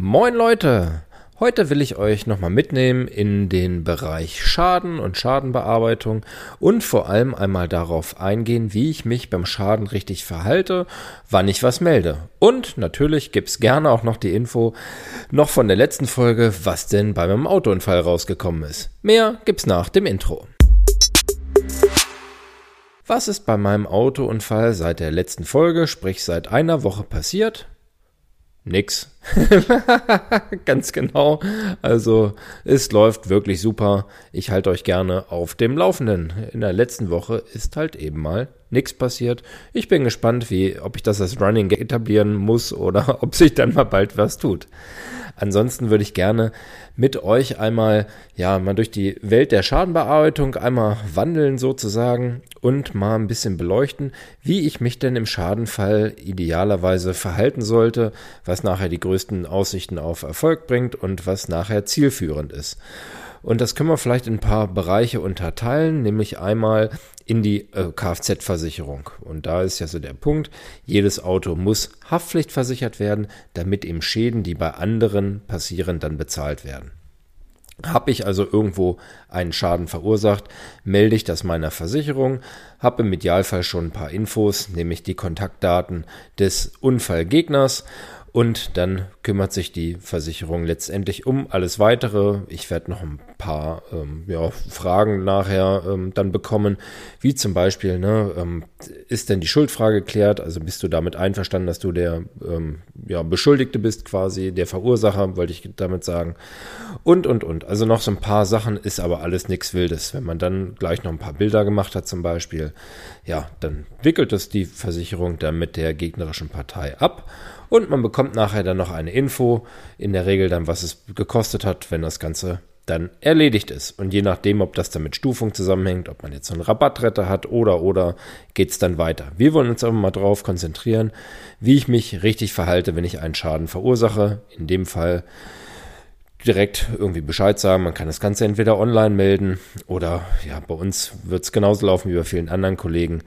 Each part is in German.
Moin Leute! Heute will ich euch nochmal mitnehmen in den Bereich Schaden und Schadenbearbeitung und vor allem einmal darauf eingehen, wie ich mich beim Schaden richtig verhalte, wann ich was melde. Und natürlich gibt's gerne auch noch die Info noch von der letzten Folge, was denn bei meinem Autounfall rausgekommen ist. Mehr gibt's nach dem Intro. Was ist bei meinem Autounfall seit der letzten Folge, sprich seit einer Woche passiert? Nix. Ganz genau. Also es läuft wirklich super. Ich halte euch gerne auf dem Laufenden. In der letzten Woche ist halt eben mal nichts passiert. Ich bin gespannt, wie, ob ich das als Running etablieren muss oder ob sich dann mal bald was tut. Ansonsten würde ich gerne mit euch einmal, ja, mal durch die Welt der Schadenbearbeitung einmal wandeln sozusagen und mal ein bisschen beleuchten, wie ich mich denn im Schadenfall idealerweise verhalten sollte, was nachher die größten Aussichten auf Erfolg bringt und was nachher zielführend ist. Und das können wir vielleicht in ein paar Bereiche unterteilen, nämlich einmal in die äh, Kfz-Versicherung. Und da ist ja so der Punkt, jedes Auto muss haftpflichtversichert werden, damit eben Schäden, die bei anderen passieren, dann bezahlt werden. Habe ich also irgendwo einen Schaden verursacht, melde ich das meiner Versicherung, habe im Idealfall schon ein paar Infos, nämlich die Kontaktdaten des Unfallgegners und dann kümmert sich die Versicherung letztendlich um alles weitere. Ich werde noch ein paar ähm, ja, Fragen nachher ähm, dann bekommen, wie zum Beispiel, ne, ähm, ist denn die Schuldfrage geklärt? Also bist du damit einverstanden, dass du der ähm, ja, Beschuldigte bist, quasi der Verursacher, wollte ich damit sagen. Und, und, und. Also noch so ein paar Sachen, ist aber alles nichts Wildes. Wenn man dann gleich noch ein paar Bilder gemacht hat zum Beispiel, ja, dann wickelt es die Versicherung dann mit der gegnerischen Partei ab und man bekommt nachher dann noch eine Info, in der Regel dann, was es gekostet hat, wenn das Ganze dann erledigt ist. Und je nachdem, ob das dann mit Stufung zusammenhängt, ob man jetzt so einen Rabattretter hat oder oder geht es dann weiter. Wir wollen uns aber mal darauf konzentrieren, wie ich mich richtig verhalte, wenn ich einen Schaden verursache. In dem Fall direkt irgendwie Bescheid sagen. Man kann das Ganze entweder online melden oder ja, bei uns wird es genauso laufen wie bei vielen anderen Kollegen.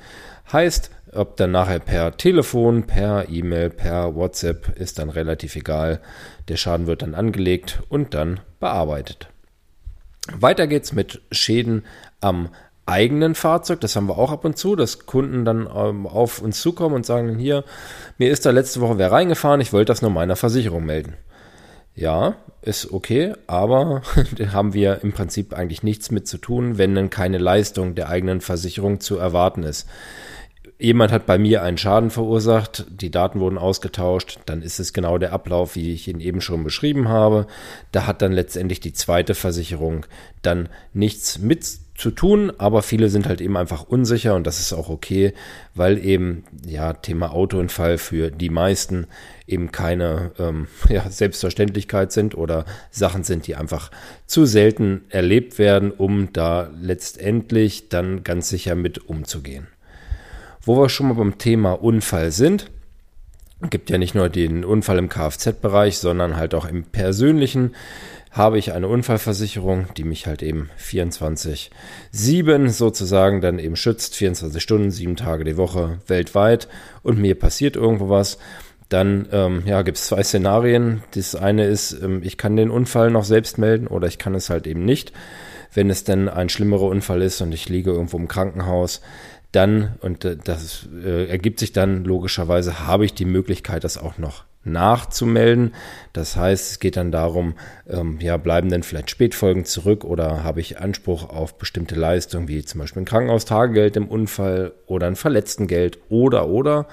Heißt, ob dann nachher per Telefon, per E-Mail, per WhatsApp, ist dann relativ egal. Der Schaden wird dann angelegt und dann bearbeitet. Weiter geht's mit Schäden am eigenen Fahrzeug. Das haben wir auch ab und zu, dass Kunden dann ähm, auf uns zukommen und sagen, hier, mir ist da letzte Woche wer reingefahren, ich wollte das nur meiner Versicherung melden. Ja, ist okay, aber da haben wir im Prinzip eigentlich nichts mit zu tun, wenn dann keine Leistung der eigenen Versicherung zu erwarten ist jemand hat bei mir einen Schaden verursacht, die Daten wurden ausgetauscht, dann ist es genau der Ablauf, wie ich ihn eben schon beschrieben habe. Da hat dann letztendlich die zweite Versicherung dann nichts mit zu tun, aber viele sind halt eben einfach unsicher und das ist auch okay, weil eben ja Thema Autounfall für die meisten eben keine ähm, ja, Selbstverständlichkeit sind oder Sachen sind, die einfach zu selten erlebt werden, um da letztendlich dann ganz sicher mit umzugehen. Wo wir schon mal beim Thema Unfall sind, gibt ja nicht nur den Unfall im Kfz-Bereich, sondern halt auch im persönlichen habe ich eine Unfallversicherung, die mich halt eben 24-7 sozusagen dann eben schützt, 24 Stunden, sieben Tage die Woche weltweit und mir passiert irgendwo was. Dann ähm, ja, gibt es zwei Szenarien. Das eine ist, ähm, ich kann den Unfall noch selbst melden oder ich kann es halt eben nicht. Wenn es denn ein schlimmerer Unfall ist und ich liege irgendwo im Krankenhaus, dann, und äh, das äh, ergibt sich dann logischerweise, habe ich die Möglichkeit, das auch noch nachzumelden. Das heißt, es geht dann darum, ähm, ja, bleiben denn vielleicht Spätfolgen zurück oder habe ich Anspruch auf bestimmte Leistungen, wie zum Beispiel ein Krankenhaustagegeld im Unfall oder ein Verletztengeld oder oder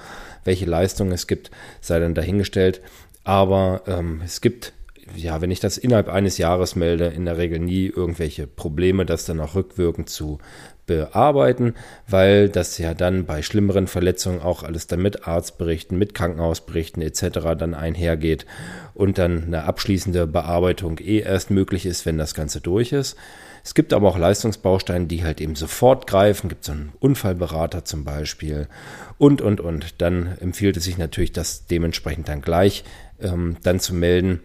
welche Leistungen es gibt, sei dann dahingestellt. Aber ähm, es gibt ja, wenn ich das innerhalb eines Jahres melde, in der Regel nie irgendwelche Probleme, das dann auch rückwirkend zu bearbeiten, weil das ja dann bei schlimmeren Verletzungen auch alles dann mit Arztberichten, mit Krankenhausberichten etc. dann einhergeht und dann eine abschließende Bearbeitung eh erst möglich ist, wenn das Ganze durch ist. Es gibt aber auch Leistungsbausteine, die halt eben sofort greifen. Gibt so einen Unfallberater zum Beispiel und und und. Dann empfiehlt es sich natürlich, das dementsprechend dann gleich ähm, dann zu melden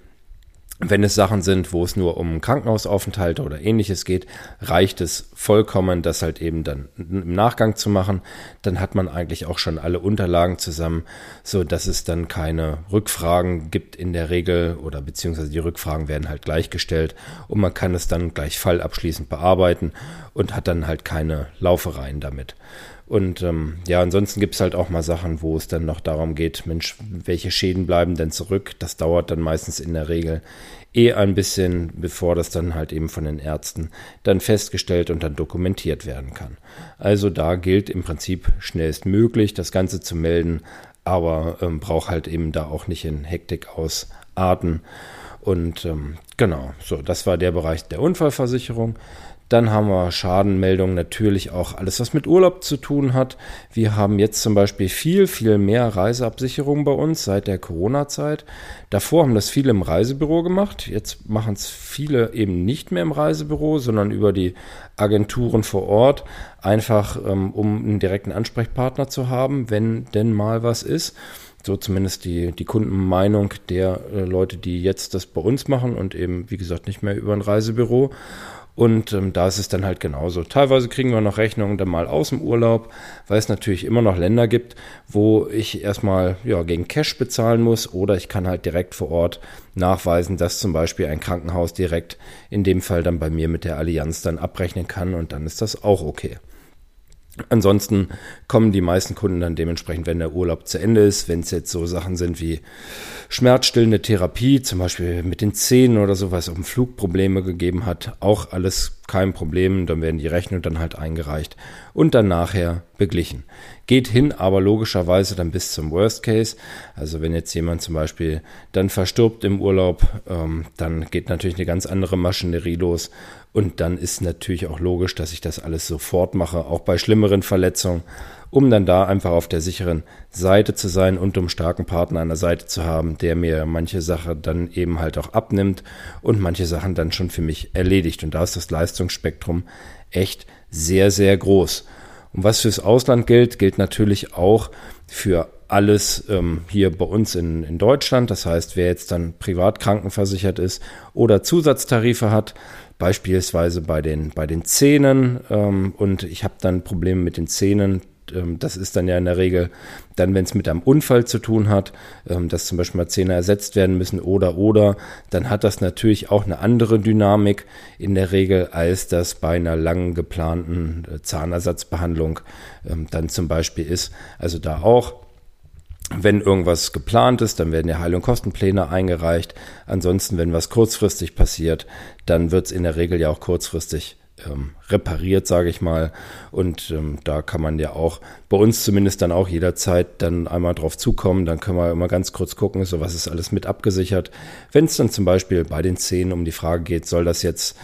Wenn es Sachen sind, wo es nur um Krankenhausaufenthalte oder ähnliches geht, reicht es vollkommen, das halt eben dann im Nachgang zu machen. Dann hat man eigentlich auch schon alle Unterlagen zusammen, so dass es dann keine Rückfragen gibt in der Regel oder beziehungsweise die Rückfragen werden halt gleichgestellt und man kann es dann gleich fallabschließend bearbeiten und hat dann halt keine Laufereien damit. Und ähm, ja, ansonsten gibt es halt auch mal Sachen, wo es dann noch darum geht, Mensch, welche Schäden bleiben denn zurück? Das dauert dann meistens in der Regel eh ein bisschen, bevor das dann halt eben von den Ärzten dann festgestellt und dann dokumentiert werden kann. Also da gilt im Prinzip schnellstmöglich das Ganze zu melden, aber ähm, braucht halt eben da auch nicht in Hektik ausarten. Und ähm, genau, so, das war der Bereich der Unfallversicherung. Dann haben wir Schadenmeldungen natürlich auch alles, was mit Urlaub zu tun hat. Wir haben jetzt zum Beispiel viel, viel mehr Reiseabsicherungen bei uns seit der Corona-Zeit. Davor haben das viele im Reisebüro gemacht. Jetzt machen es viele eben nicht mehr im Reisebüro, sondern über die Agenturen vor Ort. Einfach, ähm, um einen direkten Ansprechpartner zu haben, wenn denn mal was ist so zumindest die, die Kundenmeinung der äh, Leute, die jetzt das bei uns machen und eben, wie gesagt, nicht mehr über ein Reisebüro. Und ähm, da ist es dann halt genauso. Teilweise kriegen wir noch Rechnungen dann mal aus dem Urlaub, weil es natürlich immer noch Länder gibt, wo ich erstmal ja, gegen Cash bezahlen muss oder ich kann halt direkt vor Ort nachweisen, dass zum Beispiel ein Krankenhaus direkt in dem Fall dann bei mir mit der Allianz dann abrechnen kann und dann ist das auch okay. Ansonsten kommen die meisten Kunden dann dementsprechend, wenn der Urlaub zu Ende ist, wenn es jetzt so Sachen sind wie schmerzstillende Therapie, zum Beispiel mit den Zähnen oder so, was auf dem Flug Probleme gegeben hat, auch alles kein Problem, dann werden die Rechnungen dann halt eingereicht und dann nachher beglichen. Geht hin, aber logischerweise dann bis zum Worst Case. Also wenn jetzt jemand zum Beispiel dann verstirbt im Urlaub, ähm, dann geht natürlich eine ganz andere Maschinerie los und dann ist natürlich auch logisch, dass ich das alles sofort mache, auch bei schlimmeren Verletzungen, um dann da einfach auf der sicheren Seite zu sein und um starken Partner an der Seite zu haben, der mir manche Sache dann eben halt auch abnimmt und manche Sachen dann schon für mich erledigt. Und da ist das Leistungsspektrum echt sehr, sehr groß. Und was fürs Ausland gilt, gilt natürlich auch für alles ähm, hier bei uns in, in Deutschland. Das heißt, wer jetzt dann privat krankenversichert ist oder Zusatztarife hat, beispielsweise bei den, bei den Zähnen ähm, und ich habe dann Probleme mit den Zähnen. Ähm, das ist dann ja in der Regel dann, wenn es mit einem Unfall zu tun hat, ähm, dass zum Beispiel mal Zähne ersetzt werden müssen oder oder, dann hat das natürlich auch eine andere Dynamik in der Regel, als das bei einer lang geplanten äh, Zahnersatzbehandlung ähm, dann zum Beispiel ist. Also da auch wenn irgendwas geplant ist, dann werden ja Heil- und Kostenpläne eingereicht. Ansonsten, wenn was kurzfristig passiert, dann wird es in der Regel ja auch kurzfristig ähm, repariert, sage ich mal. Und ähm, da kann man ja auch bei uns zumindest dann auch jederzeit dann einmal drauf zukommen. Dann können wir immer ganz kurz gucken, so was ist alles mit abgesichert. Wenn es dann zum Beispiel bei den Zähnen um die Frage geht, soll das jetzt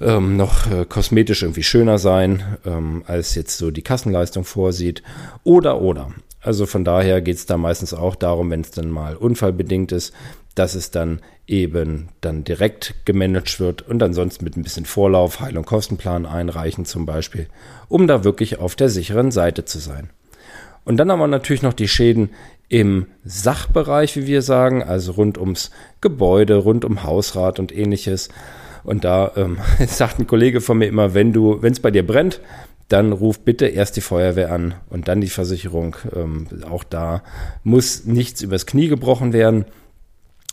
ähm, noch äh, kosmetisch irgendwie schöner sein, ähm, als jetzt so die Kassenleistung vorsieht. Oder, oder. Also von daher geht es da meistens auch darum, wenn es dann mal unfallbedingt ist, dass es dann eben dann direkt gemanagt wird und ansonsten mit ein bisschen Vorlauf Heil- und Kostenplan einreichen zum Beispiel, um da wirklich auf der sicheren Seite zu sein. Und dann haben wir natürlich noch die Schäden im Sachbereich, wie wir sagen, also rund ums Gebäude, rund um Hausrat und ähnliches. Und da ähm, sagt ein Kollege von mir immer, wenn du, wenn es bei dir brennt, dann ruf bitte erst die Feuerwehr an und dann die Versicherung. Ähm, auch da muss nichts übers Knie gebrochen werden.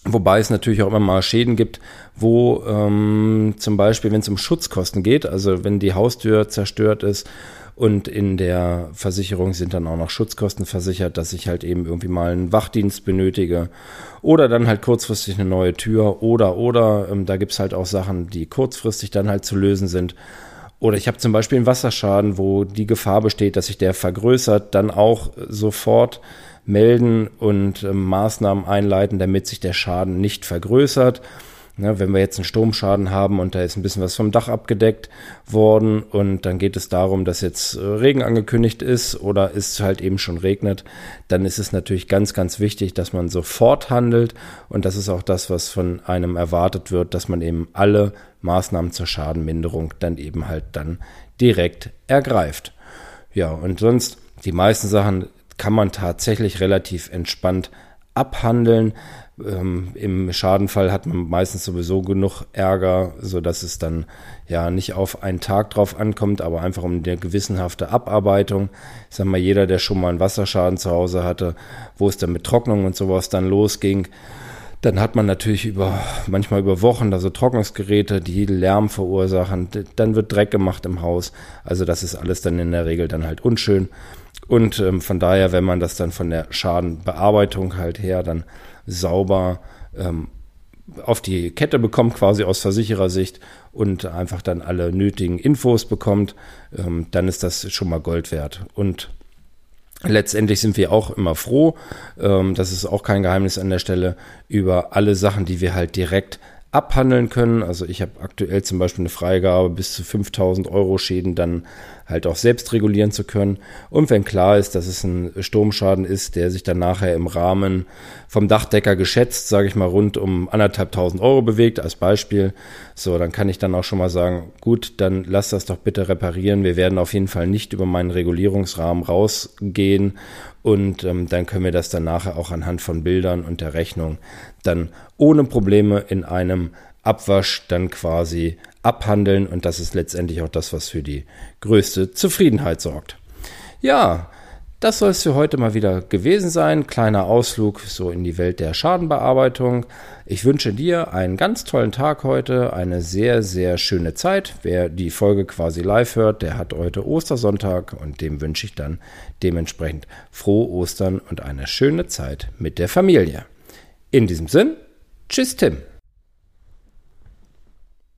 Wobei es natürlich auch immer mal Schäden gibt, wo ähm, zum Beispiel, wenn es um Schutzkosten geht, also wenn die Haustür zerstört ist und in der Versicherung sind dann auch noch Schutzkosten versichert, dass ich halt eben irgendwie mal einen Wachdienst benötige oder dann halt kurzfristig eine neue Tür oder oder ähm, da gibt's halt auch Sachen, die kurzfristig dann halt zu lösen sind. Oder ich habe zum Beispiel einen Wasserschaden, wo die Gefahr besteht, dass sich der vergrößert, dann auch sofort melden und äh, Maßnahmen einleiten, damit sich der Schaden nicht vergrößert. Ja, wenn wir jetzt einen Sturmschaden haben und da ist ein bisschen was vom Dach abgedeckt worden und dann geht es darum, dass jetzt äh, Regen angekündigt ist oder es halt eben schon regnet, dann ist es natürlich ganz, ganz wichtig, dass man sofort handelt und das ist auch das, was von einem erwartet wird, dass man eben alle Maßnahmen zur Schadenminderung dann eben halt dann direkt ergreift. Ja, und sonst die meisten Sachen kann man tatsächlich relativ entspannt abhandeln. Ähm, Im Schadenfall hat man meistens sowieso genug Ärger, so dass es dann ja nicht auf einen Tag drauf ankommt, aber einfach um eine gewissenhafte Abarbeitung. Ich sag mal, jeder, der schon mal einen Wasserschaden zu Hause hatte, wo es dann mit Trocknung und sowas dann losging, dann hat man natürlich über, manchmal über Wochen da so Trocknungsgeräte, die Lärm verursachen. Dann wird Dreck gemacht im Haus. Also das ist alles dann in der Regel dann halt unschön. Und ähm, von daher, wenn man das dann von der Schadenbearbeitung halt her dann sauber ähm, auf die Kette bekommt, quasi aus Versicherersicht und einfach dann alle nötigen Infos bekommt, ähm, dann ist das schon mal Gold wert. Und Letztendlich sind wir auch immer froh, ähm, das ist auch kein Geheimnis an der Stelle, über alle Sachen, die wir halt direkt abhandeln können. Also ich habe aktuell zum Beispiel eine Freigabe, bis zu 5000 Euro Schäden dann halt auch selbst regulieren zu können. Und wenn klar ist, dass es ein Sturmschaden ist, der sich dann nachher im Rahmen vom Dachdecker geschätzt, sage ich mal, rund um anderthalbtausend Euro bewegt, als Beispiel, so, dann kann ich dann auch schon mal sagen, gut, dann lass das doch bitte reparieren. Wir werden auf jeden Fall nicht über meinen Regulierungsrahmen rausgehen und ähm, dann können wir das dann nachher auch anhand von Bildern und der Rechnung dann ohne Probleme in einem Abwasch dann quasi abhandeln und das ist letztendlich auch das, was für die größte Zufriedenheit sorgt. Ja, das soll es für heute mal wieder gewesen sein. Kleiner Ausflug so in die Welt der Schadenbearbeitung. Ich wünsche dir einen ganz tollen Tag heute, eine sehr, sehr schöne Zeit. Wer die Folge quasi live hört, der hat heute Ostersonntag und dem wünsche ich dann dementsprechend frohe Ostern und eine schöne Zeit mit der Familie. In diesem Sinn, tschüss Tim.